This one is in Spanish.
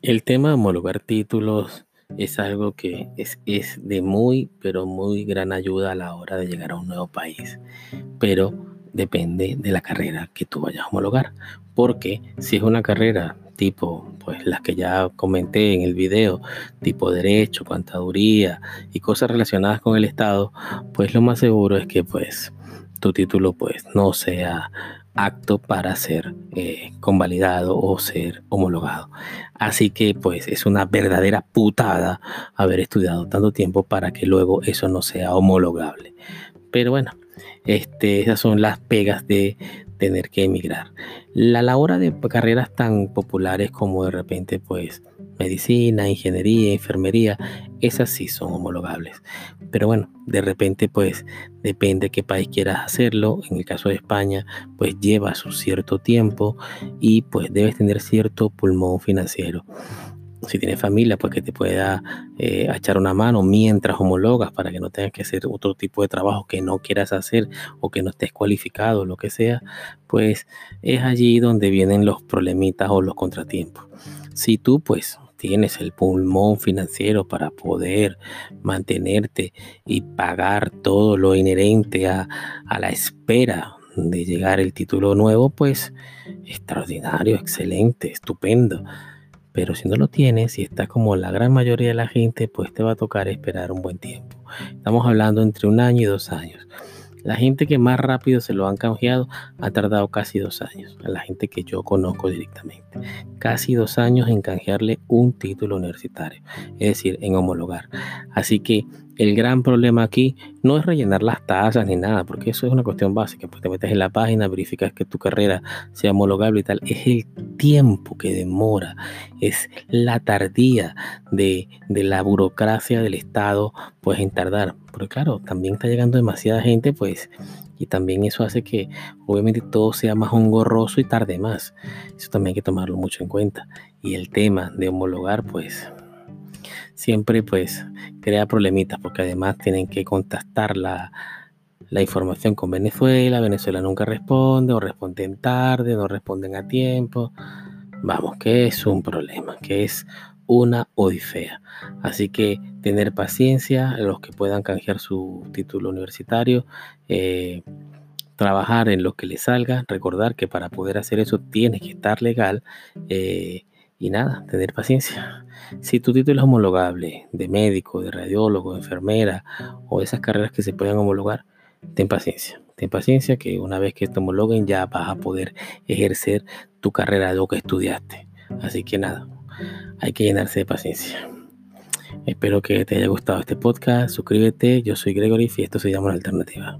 El tema de homologar títulos es algo que es, es, de muy, pero muy gran ayuda a la hora de llegar a un nuevo país. Pero depende de la carrera que tú vayas a homologar. Porque si es una carrera tipo, pues las que ya comenté en el video, tipo derecho, contaduría y cosas relacionadas con el Estado, pues lo más seguro es que pues tu título pues no sea acto para ser eh, convalidado o ser homologado. Así que pues es una verdadera putada haber estudiado tanto tiempo para que luego eso no sea homologable. Pero bueno, este, esas son las pegas de tener que emigrar. La, la hora de carreras tan populares como de repente pues medicina, ingeniería, enfermería, esas sí son homologables. Pero bueno, de repente pues depende qué país quieras hacerlo. En el caso de España pues lleva su cierto tiempo y pues debes tener cierto pulmón financiero. Si tienes familia, pues que te pueda eh, echar una mano mientras homologas para que no tengas que hacer otro tipo de trabajo que no quieras hacer o que no estés cualificado, lo que sea, pues es allí donde vienen los problemitas o los contratiempos. Si tú pues tienes el pulmón financiero para poder mantenerte y pagar todo lo inherente a, la espera de llegar el título nuevo, pues extraordinario, excelente, estupendo. Pero si no lo tienes y estás como la gran mayoría de la gente, pues te va a tocar esperar un buen tiempo. Estamos hablando entre un año y dos años. La gente que más rápido se lo han canjeado ha tardado casi dos años. A la gente que yo conozco directamente. Casi dos años en canjearle un título universitario. Es decir, en homologar. Así que el gran problema aquí no es rellenar las tasas ni nada, porque eso es una cuestión básica. Pues te metes en la página, verificas que tu carrera sea homologable y tal. Es el tiempo que demora, es la tardía de, de la burocracia del Estado, pues en tardar. Porque claro, también está llegando demasiada gente, pues y también eso hace que obviamente todo sea más engorroso y tarde más. Eso también hay que tomarlo mucho en cuenta. Y el tema de homologar, pues siempre pues crea problemitas porque además tienen que contactar la, información con Venezuela, Venezuela nunca responde o responden tarde, no responden a tiempo. Vamos, que es un problema, que es una odisea. Así que tener paciencia, los que puedan canjear su título universitario, eh, trabajar en lo que les salga, recordar que para poder hacer eso tiene que estar legal. Eh, y nada, tener paciencia. Si tu título es homologable de médico, de radiólogo, de enfermera o esas carreras que se pueden homologar, ten paciencia. Ten paciencia que una vez que te homologuen ya vas a poder ejercer tu carrera de lo que estudiaste. Así que nada, hay que llenarse de paciencia. Espero que te haya gustado este podcast. Suscríbete. Yo soy Gregory y esto se llama La Alternativa.